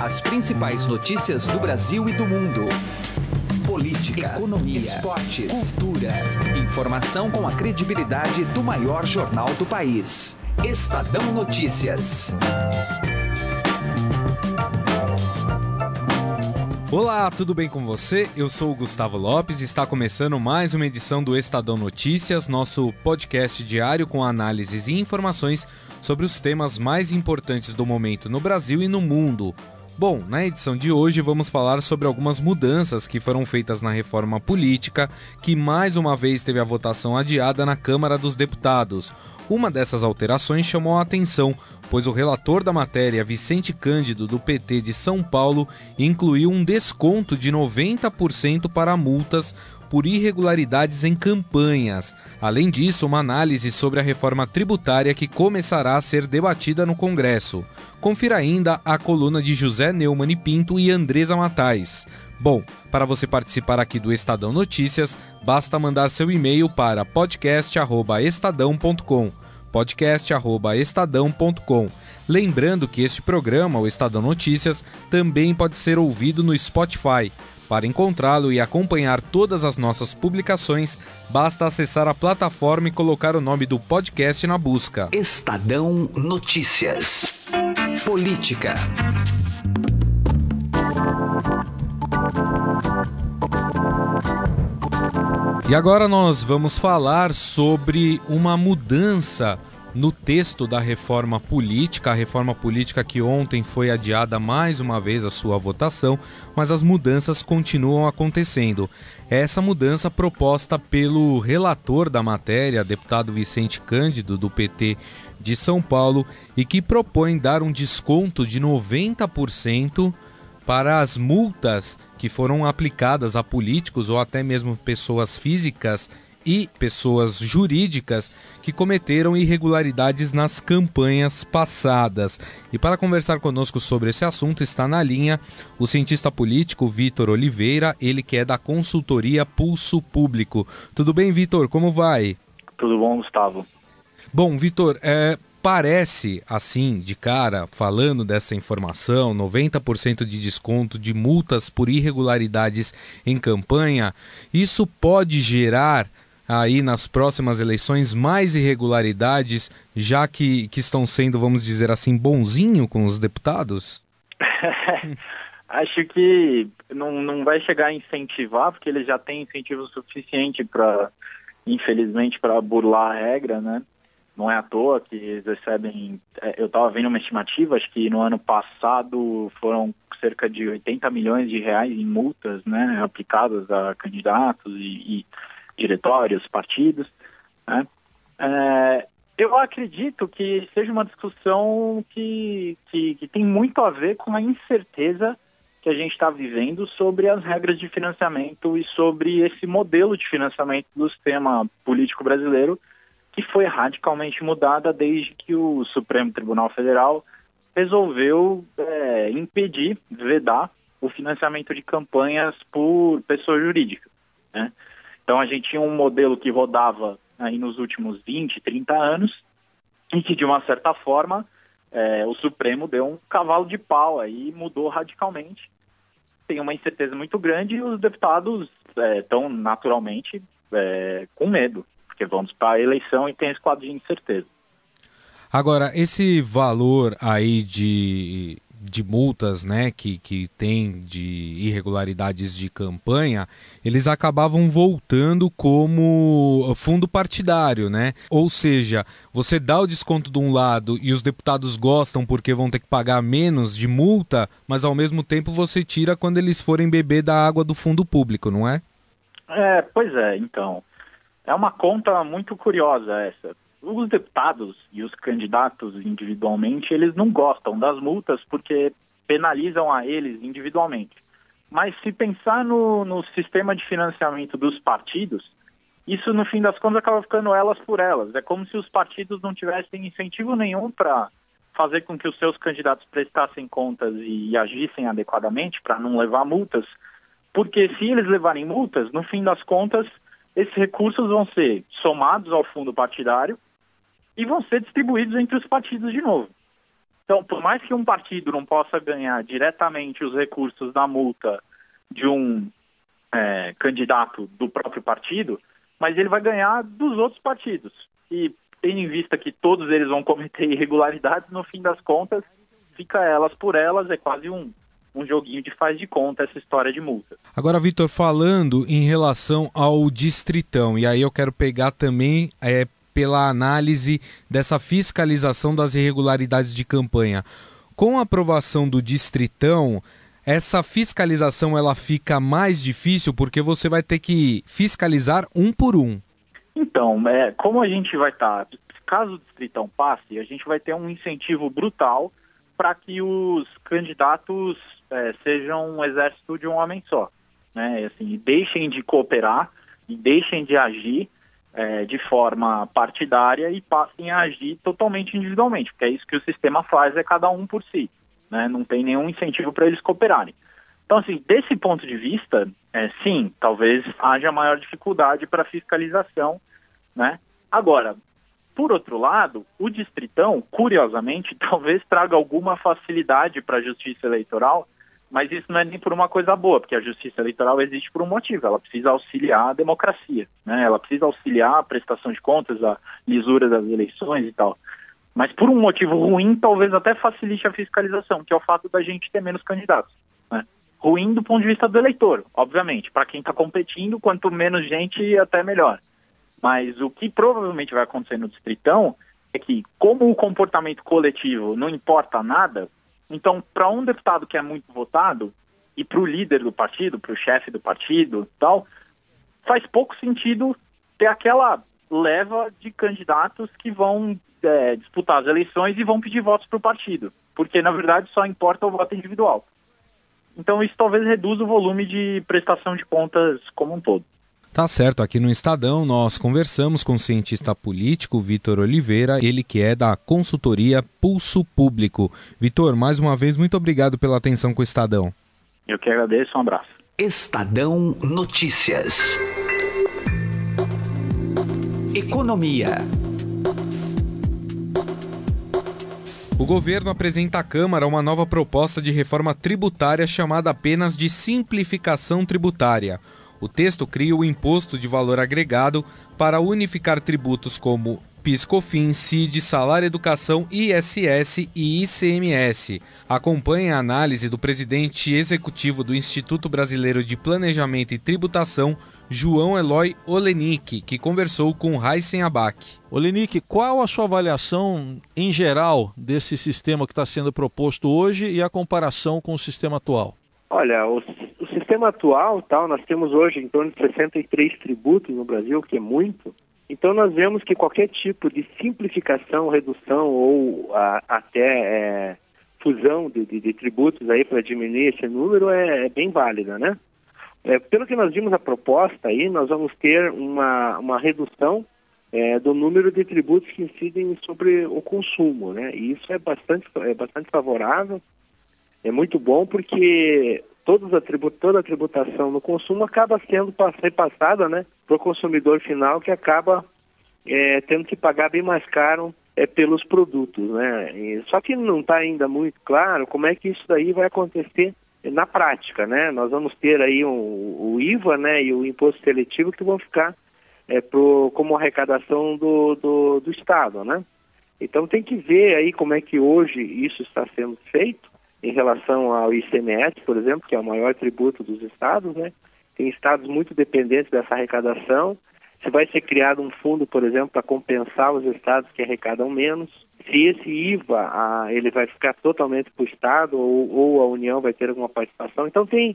As principais notícias do Brasil e do mundo. Política, economia, esportes, cultura. Informação com a credibilidade do maior jornal do país. Estadão Notícias. Olá, tudo bem com você? Eu sou o Gustavo Lopes e está começando mais uma edição do Estadão Notícias, nosso podcast diário com análises e informações sobre os temas mais importantes do momento no Brasil e no mundo. Bom, na edição de hoje vamos falar sobre algumas mudanças que foram feitas na reforma política, que mais uma vez teve a votação adiada na Câmara dos Deputados. Uma dessas alterações chamou a atenção, pois o relator da matéria, Vicente Cândido, do PT de São Paulo, incluiu um desconto de 90% para multas por irregularidades em campanhas. Além disso, uma análise sobre a reforma tributária que começará a ser debatida no Congresso. Confira ainda a coluna de José Neumann e Pinto e Andresa Matais. Bom, para você participar aqui do Estadão Notícias, basta mandar seu e-mail para podcast@estadão.com. podcast@estadão.com. Lembrando que este programa, o Estadão Notícias, também pode ser ouvido no Spotify. Para encontrá-lo e acompanhar todas as nossas publicações, basta acessar a plataforma e colocar o nome do podcast na busca. Estadão Notícias. Política. E agora nós vamos falar sobre uma mudança no texto da reforma política, a reforma política que ontem foi adiada mais uma vez a sua votação, mas as mudanças continuam acontecendo. Essa mudança proposta pelo relator da matéria, deputado Vicente Cândido, do PT de São Paulo, e que propõe dar um desconto de 90% para as multas que foram aplicadas a políticos ou até mesmo pessoas físicas e pessoas jurídicas que cometeram irregularidades nas campanhas passadas. E para conversar conosco sobre esse assunto está na linha o cientista político Vitor Oliveira, ele que é da consultoria Pulso Público. Tudo bem, Vitor? Como vai? Tudo bom, Gustavo. Bom, Vitor, é, parece assim, de cara, falando dessa informação, 90% de desconto de multas por irregularidades em campanha, isso pode gerar aí nas próximas eleições mais irregularidades, já que, que estão sendo, vamos dizer assim, bonzinho com os deputados? Acho que não, não vai chegar a incentivar, porque ele já tem incentivo suficiente para, infelizmente, para burlar a regra, né? Não é à toa que eles recebem. É, eu estava vendo uma estimativa, acho que no ano passado foram cerca de 80 milhões de reais em multas, né, aplicadas a candidatos e, e diretórios, partidos. Né? É, eu acredito que seja uma discussão que, que, que, tem muito a ver com a incerteza que a gente está vivendo sobre as regras de financiamento e sobre esse modelo de financiamento do sistema político brasileiro, que foi radicalmente mudada desde que o Supremo Tribunal Federal resolveu é, impedir, vedar o financiamento de campanhas por pessoa jurídica. Né? Então a gente tinha um modelo que rodava aí nos últimos 20, 30 anos e que de uma certa forma é, o Supremo deu um cavalo de pau aí mudou radicalmente. Tem uma incerteza muito grande e os deputados estão é, naturalmente é, com medo, porque vamos para a eleição e tem esse quadro de incerteza. Agora, esse valor aí de de multas né, que, que tem de irregularidades de campanha, eles acabavam voltando como fundo partidário, né? Ou seja, você dá o desconto de um lado e os deputados gostam porque vão ter que pagar menos de multa, mas ao mesmo tempo você tira quando eles forem beber da água do fundo público, não é? É, pois é, então. É uma conta muito curiosa essa os deputados e os candidatos individualmente, eles não gostam das multas porque penalizam a eles individualmente. Mas se pensar no, no sistema de financiamento dos partidos, isso no fim das contas acaba ficando elas por elas. É como se os partidos não tivessem incentivo nenhum para fazer com que os seus candidatos prestassem contas e, e agissem adequadamente para não levar multas. Porque se eles levarem multas, no fim das contas, esses recursos vão ser somados ao fundo partidário e vão ser distribuídos entre os partidos de novo. Então, por mais que um partido não possa ganhar diretamente os recursos da multa de um é, candidato do próprio partido, mas ele vai ganhar dos outros partidos. E tendo em vista que todos eles vão cometer irregularidades, no fim das contas, fica elas por elas, é quase um, um joguinho de faz de conta essa história de multa. Agora, Vitor, falando em relação ao distritão, e aí eu quero pegar também é, pela análise dessa fiscalização das irregularidades de campanha. Com a aprovação do distritão, essa fiscalização ela fica mais difícil porque você vai ter que fiscalizar um por um. Então, é, como a gente vai estar, tá, caso o distritão passe, a gente vai ter um incentivo brutal para que os candidatos é, sejam um exército de um homem só, né? Assim, deixem de cooperar e deixem de agir é, de forma partidária e passem a agir totalmente individualmente, porque é isso que o sistema faz, é cada um por si, né? Não tem nenhum incentivo para eles cooperarem. Então, assim, desse ponto de vista, é, sim, talvez haja maior dificuldade para fiscalização, né? Agora, por outro lado, o distritão, curiosamente, talvez traga alguma facilidade para a justiça eleitoral, mas isso não é nem por uma coisa boa, porque a justiça eleitoral existe por um motivo, ela precisa auxiliar a democracia, né? ela precisa auxiliar a prestação de contas, a lisura das eleições e tal. Mas por um motivo ruim, talvez até facilite a fiscalização, que é o fato da gente ter menos candidatos. Né? Ruim do ponto de vista do eleitor, obviamente. Para quem está competindo, quanto menos gente, até melhor. Mas o que provavelmente vai acontecer no Distritão é que, como o comportamento coletivo não importa nada, então, para um deputado que é muito votado, e para o líder do partido, para o chefe do partido tal, faz pouco sentido ter aquela leva de candidatos que vão é, disputar as eleições e vão pedir votos para o partido, porque na verdade só importa o voto individual. Então isso talvez reduza o volume de prestação de contas como um todo. Tá certo, aqui no Estadão nós conversamos com o cientista político Vitor Oliveira, ele que é da consultoria Pulso Público. Vitor, mais uma vez, muito obrigado pela atenção com o Estadão. Eu que agradeço, um abraço. Estadão Notícias. Economia. O governo apresenta à Câmara uma nova proposta de reforma tributária chamada apenas de simplificação tributária. O texto cria o imposto de valor agregado para unificar tributos como PIS, COFINS, CID, Salário Educação, ISS e ICMS. Acompanhe a análise do presidente executivo do Instituto Brasileiro de Planejamento e Tributação, João Eloy Olenik, que conversou com Raíssen Abac. Olenik, qual a sua avaliação em geral desse sistema que está sendo proposto hoje e a comparação com o sistema atual? Olha, o, o, sistema atual, tal, nós temos hoje em torno de 63 tributos no Brasil, que é muito. Então nós vemos que qualquer tipo de simplificação, redução ou a, até é, fusão de, de, de, tributos aí para diminuir esse número é, é bem válida, né? É, pelo que nós vimos a proposta aí, nós vamos ter uma, uma redução é, do número de tributos que incidem sobre o consumo, né? E isso é bastante, é bastante favorável é muito bom porque a toda a tributação no consumo acaba sendo repassada né, para o consumidor final que acaba é, tendo que pagar bem mais caro é, pelos produtos. Né? E, só que não está ainda muito claro como é que isso daí vai acontecer na prática. Né? Nós vamos ter aí um, o IVA né, e o imposto seletivo que vão ficar é, pro, como arrecadação do, do, do Estado. Né? Então tem que ver aí como é que hoje isso está sendo feito em relação ao ICMS, por exemplo, que é o maior tributo dos estados, né? Tem estados muito dependentes dessa arrecadação. Se vai ser criado um fundo, por exemplo, para compensar os estados que arrecadam menos. Se esse IVA ele vai ficar totalmente para o estado ou, ou, a União vai ter alguma participação. Então tem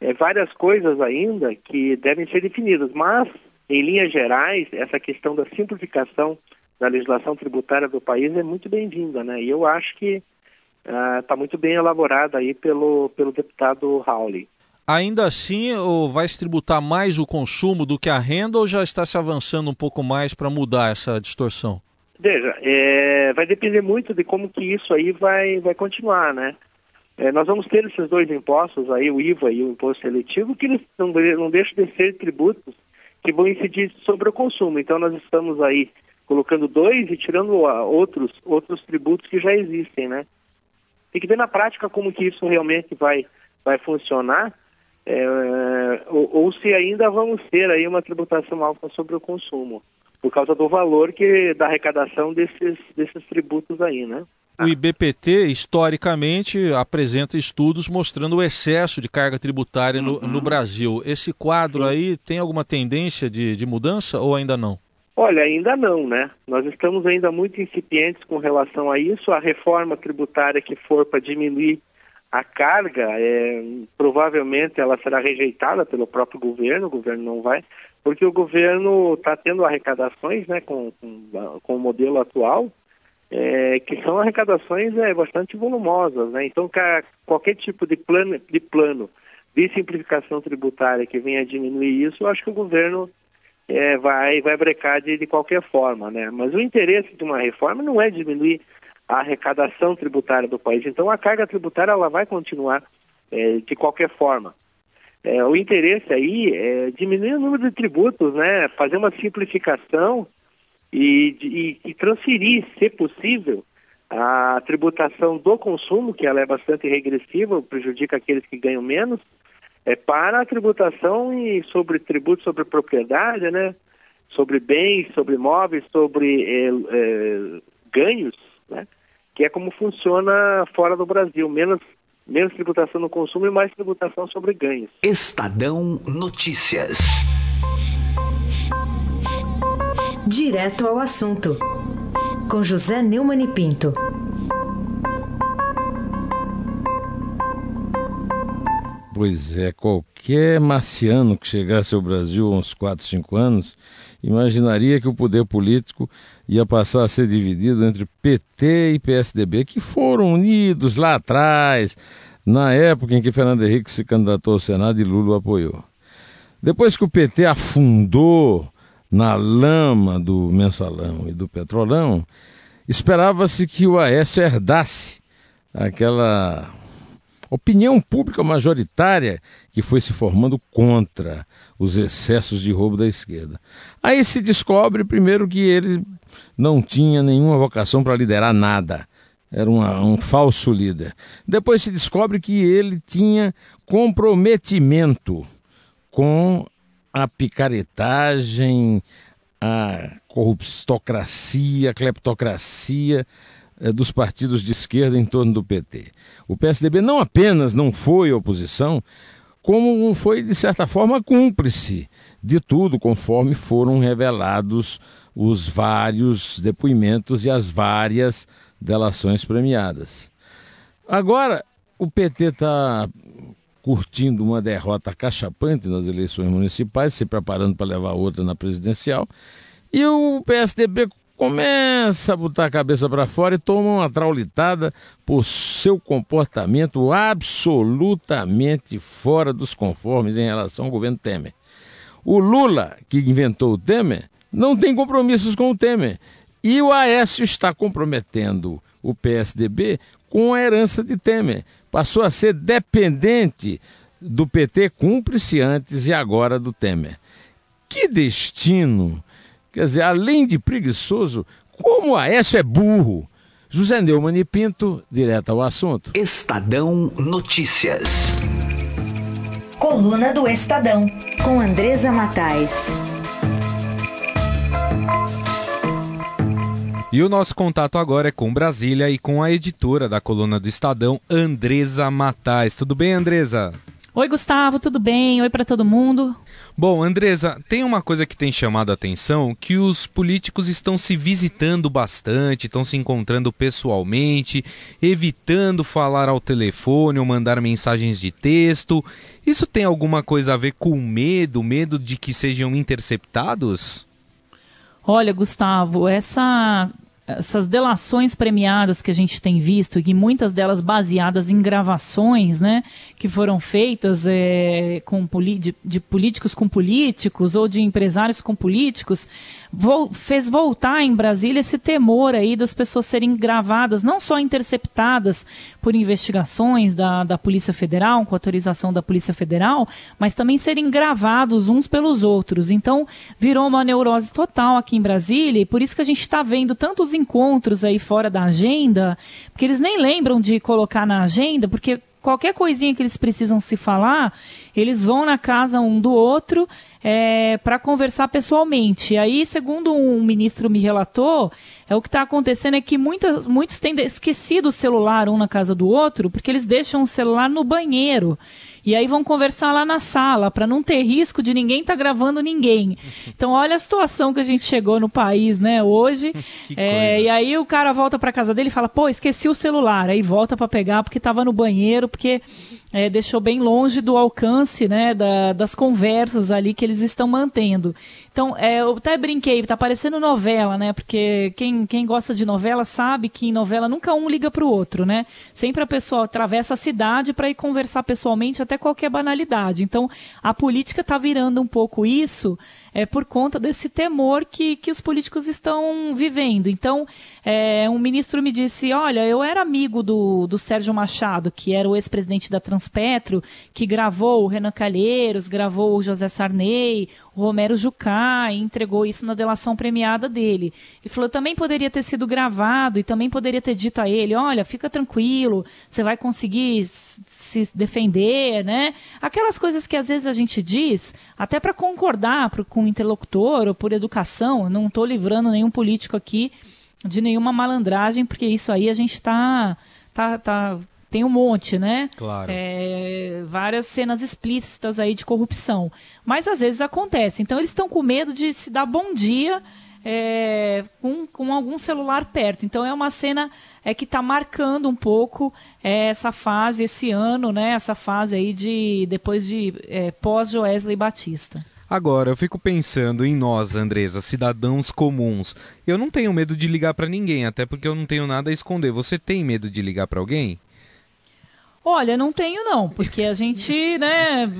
é, várias coisas ainda que devem ser definidas, mas em linhas gerais essa questão da simplificação da legislação tributária do país é muito bem-vinda, né? E eu acho que está uh, muito bem elaborada aí pelo, pelo deputado Howley. Ainda assim, ou vai se tributar mais o consumo do que a renda ou já está se avançando um pouco mais para mudar essa distorção? Veja, é, vai depender muito de como que isso aí vai, vai continuar, né? É, nós vamos ter esses dois impostos aí, o IVA e o imposto seletivo, que eles não, não deixam de ser tributos que vão incidir sobre o consumo. Então nós estamos aí colocando dois e tirando outros, outros tributos que já existem, né? Tem que ver na prática como que isso realmente vai, vai funcionar, é, ou, ou, se ainda vamos ter aí uma tributação alta sobre o consumo, por causa do valor que da arrecadação desses, desses tributos aí, né? O IBPT, historicamente, apresenta estudos mostrando o excesso de carga tributária no, uhum. no Brasil. Esse quadro Sim. aí tem alguma tendência de, de mudança ou ainda não? Olha, ainda não, né? Nós estamos ainda muito incipientes com relação a isso. A reforma tributária que for para diminuir a carga, é, provavelmente ela será rejeitada pelo próprio governo, o governo não vai, porque o governo está tendo arrecadações né, com, com, com o modelo atual, é, que são arrecadações é, bastante volumosas, né? Então, qualquer tipo de plano, de plano de simplificação tributária que venha a diminuir isso, eu acho que o governo é, vai, vai brecar de, de qualquer forma, né? Mas o interesse de uma reforma não é diminuir a arrecadação tributária do país. Então, a carga tributária ela vai continuar é, de qualquer forma. É, o interesse aí é diminuir o número de tributos, né? Fazer uma simplificação e, e, e transferir, se possível, a tributação do consumo, que ela é bastante regressiva, prejudica aqueles que ganham menos, é para a tributação e sobre tributos sobre propriedade, né? Sobre bens, sobre imóveis, sobre é, é, ganhos, né? Que é como funciona fora do Brasil, menos menos tributação no consumo e mais tributação sobre ganhos. Estadão Notícias. Direto ao assunto, com José Neumann e Pinto. Pois é, qualquer marciano que chegasse ao Brasil há uns 4, 5 anos imaginaria que o poder político ia passar a ser dividido entre PT e PSDB, que foram unidos lá atrás, na época em que Fernando Henrique se candidatou ao Senado e Lula o apoiou. Depois que o PT afundou na lama do mensalão e do petrolão, esperava-se que o Aécio herdasse aquela opinião pública majoritária que foi se formando contra os excessos de roubo da esquerda. Aí se descobre, primeiro, que ele não tinha nenhuma vocação para liderar nada. Era uma, um falso líder. Depois se descobre que ele tinha comprometimento com a picaretagem, a corruptocracia, a cleptocracia dos partidos de esquerda em torno do PT. O PSDB não apenas não foi oposição, como foi, de certa forma, cúmplice de tudo, conforme foram revelados os vários depoimentos e as várias delações premiadas. Agora, o PT está curtindo uma derrota cachapante nas eleições municipais, se preparando para levar outra na presidencial. E o PSDB começa a botar a cabeça para fora e toma uma traulitada por seu comportamento absolutamente fora dos conformes em relação ao governo Temer. O Lula, que inventou o Temer, não tem compromissos com o Temer. E o Aécio está comprometendo o PSDB com a herança de Temer passou a ser dependente do PT cúmplice antes e agora do Temer. Que destino! Quer dizer, além de preguiçoso, como o Aécio é burro. José Neumann e Pinto, direto ao assunto. Estadão Notícias. Coluna do Estadão, com Andresa Matais. E o nosso contato agora é com Brasília e com a editora da coluna do Estadão, Andresa Matais. Tudo bem, Andresa? Oi, Gustavo, tudo bem? Oi para todo mundo. Bom, Andresa, tem uma coisa que tem chamado a atenção, que os políticos estão se visitando bastante, estão se encontrando pessoalmente, evitando falar ao telefone ou mandar mensagens de texto. Isso tem alguma coisa a ver com medo, medo de que sejam interceptados? Olha, Gustavo, essa essas delações premiadas que a gente tem visto, e muitas delas baseadas em gravações, né, que foram feitas é, com, de, de, políticos com políticos ou de empresários com políticos, vo, fez voltar em Brasília esse temor aí das pessoas serem gravadas, não só interceptadas por investigações da, da Polícia Federal, com autorização da Polícia Federal, mas também serem gravados uns pelos outros. Então, virou uma neurose total aqui em Brasília, e por isso que a gente está vendo tantos encontros aí fora da agenda, porque eles nem lembram de colocar na agenda, porque qualquer coisinha que eles precisam se falar, eles vão na casa um do outro é, para conversar pessoalmente. E aí, segundo um ministro me relatou, é o que está acontecendo é que muitas, muitos têm esquecido o celular um na casa do outro, porque eles deixam o celular no banheiro. E aí vão conversar lá na sala, para não ter risco de ninguém estar tá gravando ninguém. Então, olha a situação que a gente chegou no país, né, hoje. É, e aí o cara volta para casa dele e fala: pô, esqueci o celular. Aí volta para pegar porque estava no banheiro, porque é, deixou bem longe do alcance né, da, das conversas ali que eles estão mantendo. Então, é, eu até brinquei, tá parecendo novela, né? Porque quem, quem gosta de novela sabe que em novela nunca um liga para o outro, né? Sempre a pessoa atravessa a cidade para ir conversar pessoalmente até qualquer banalidade. Então, a política está virando um pouco isso é, por conta desse temor que, que os políticos estão vivendo. Então, é, um ministro me disse: Olha, eu era amigo do, do Sérgio Machado, que era o ex-presidente da Transpetro, que gravou o Renan Calheiros, gravou o José Sarney, o Romero Jucá, e entregou isso na delação premiada dele. Ele falou: também poderia ter sido gravado e também poderia ter dito a ele: Olha, fica tranquilo, você vai conseguir se defender, né? Aquelas coisas que às vezes a gente diz, até para concordar pro, com o interlocutor ou por educação. não estou livrando nenhum político aqui de nenhuma malandragem, porque isso aí a gente está tá, tá, tem um monte, né? Claro. É, várias cenas explícitas aí de corrupção. Mas às vezes acontece. Então eles estão com medo de se dar bom dia é, com, com algum celular perto. Então é uma cena é que está marcando um pouco é, essa fase, esse ano, né? Essa fase aí de depois de é, pós Joesley Batista. Agora, eu fico pensando em nós, Andresa, cidadãos comuns. Eu não tenho medo de ligar para ninguém, até porque eu não tenho nada a esconder. Você tem medo de ligar para alguém? Olha, não tenho não, porque a gente, né,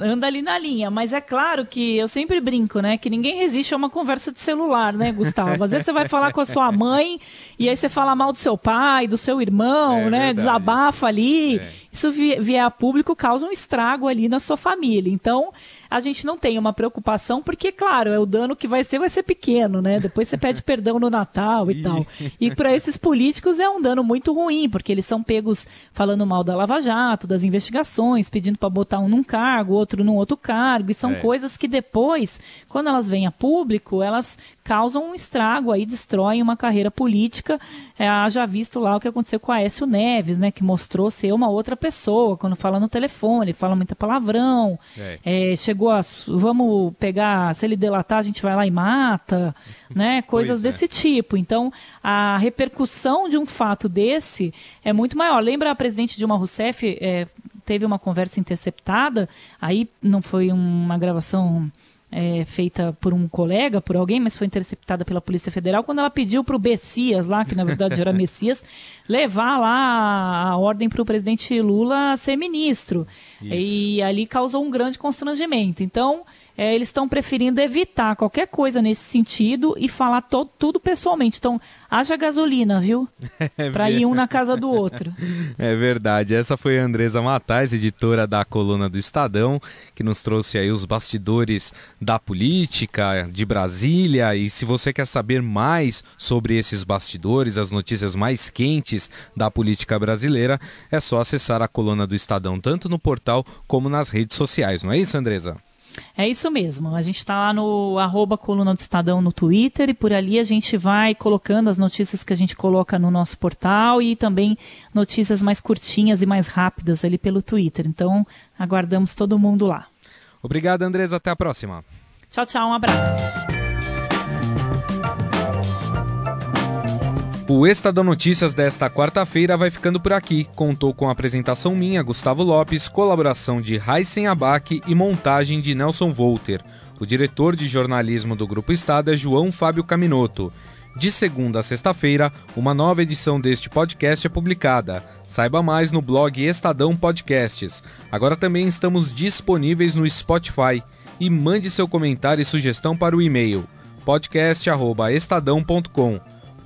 anda ali na linha. Mas é claro que eu sempre brinco, né, que ninguém resiste a uma conversa de celular, né, Gustavo? Às vezes você vai falar com a sua mãe e aí você fala mal do seu pai, do seu irmão, é, né, verdade. desabafa ali. É. Isso vier a público causa um estrago ali na sua família. Então, a gente não tem uma preocupação, porque, claro, é o dano que vai ser, vai ser pequeno, né? Depois você pede perdão no Natal e tal. E para esses políticos é um dano muito ruim, porque eles são pegos falando mal da Lava Jato, das investigações, pedindo para botar um num cargo, outro num outro cargo, e são é. coisas que depois, quando elas vêm a público, elas causam um estrago aí, destroem uma carreira política. É, já visto lá o que aconteceu com a Aécio Neves, né, que mostrou ser uma outra pessoa quando fala no telefone, fala muito palavrão, é. É, chegou a, vamos pegar, se ele delatar a gente vai lá e mata, né, coisas é. desse tipo. Então, a repercussão de um fato desse é muito maior. Lembra a presidente Dilma Rousseff é, teve uma conversa interceptada, aí não foi uma gravação é, feita por um colega, por alguém, mas foi interceptada pela Polícia Federal, quando ela pediu para o Bessias, lá, que na verdade era Messias, levar lá a ordem para o presidente Lula ser ministro. Isso. E ali causou um grande constrangimento. Então, é, eles estão preferindo evitar qualquer coisa nesse sentido e falar to, tudo pessoalmente. Então, haja gasolina, viu? É para ir um na casa do outro. É verdade. Essa foi a Andresa Matais, editora da coluna do Estadão, que nos trouxe aí os bastidores da política de Brasília. E se você quer saber mais sobre esses bastidores, as notícias mais quentes da política brasileira, é só acessar a coluna do Estadão, tanto no portal como nas redes sociais. Não é isso, Andresa? É isso mesmo. A gente está lá no arroba coluna do Estadão no Twitter e por ali a gente vai colocando as notícias que a gente coloca no nosso portal e também notícias mais curtinhas e mais rápidas ali pelo Twitter. Então, aguardamos todo mundo lá. Obrigado, Andresa. Até a próxima. Tchau, tchau. Um abraço. O Estadão Notícias desta quarta-feira vai ficando por aqui. Contou com a apresentação minha, Gustavo Lopes, colaboração de Heisen Abac e montagem de Nelson Volter. O diretor de jornalismo do Grupo Estado é João Fábio Caminoto. De segunda a sexta-feira, uma nova edição deste podcast é publicada. Saiba mais no blog Estadão Podcasts. Agora também estamos disponíveis no Spotify. E mande seu comentário e sugestão para o e-mail podcast@estadão.com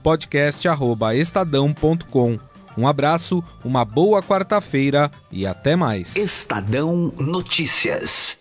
podcast@estadão.com. Um abraço, uma boa quarta-feira e até mais. Estadão Notícias.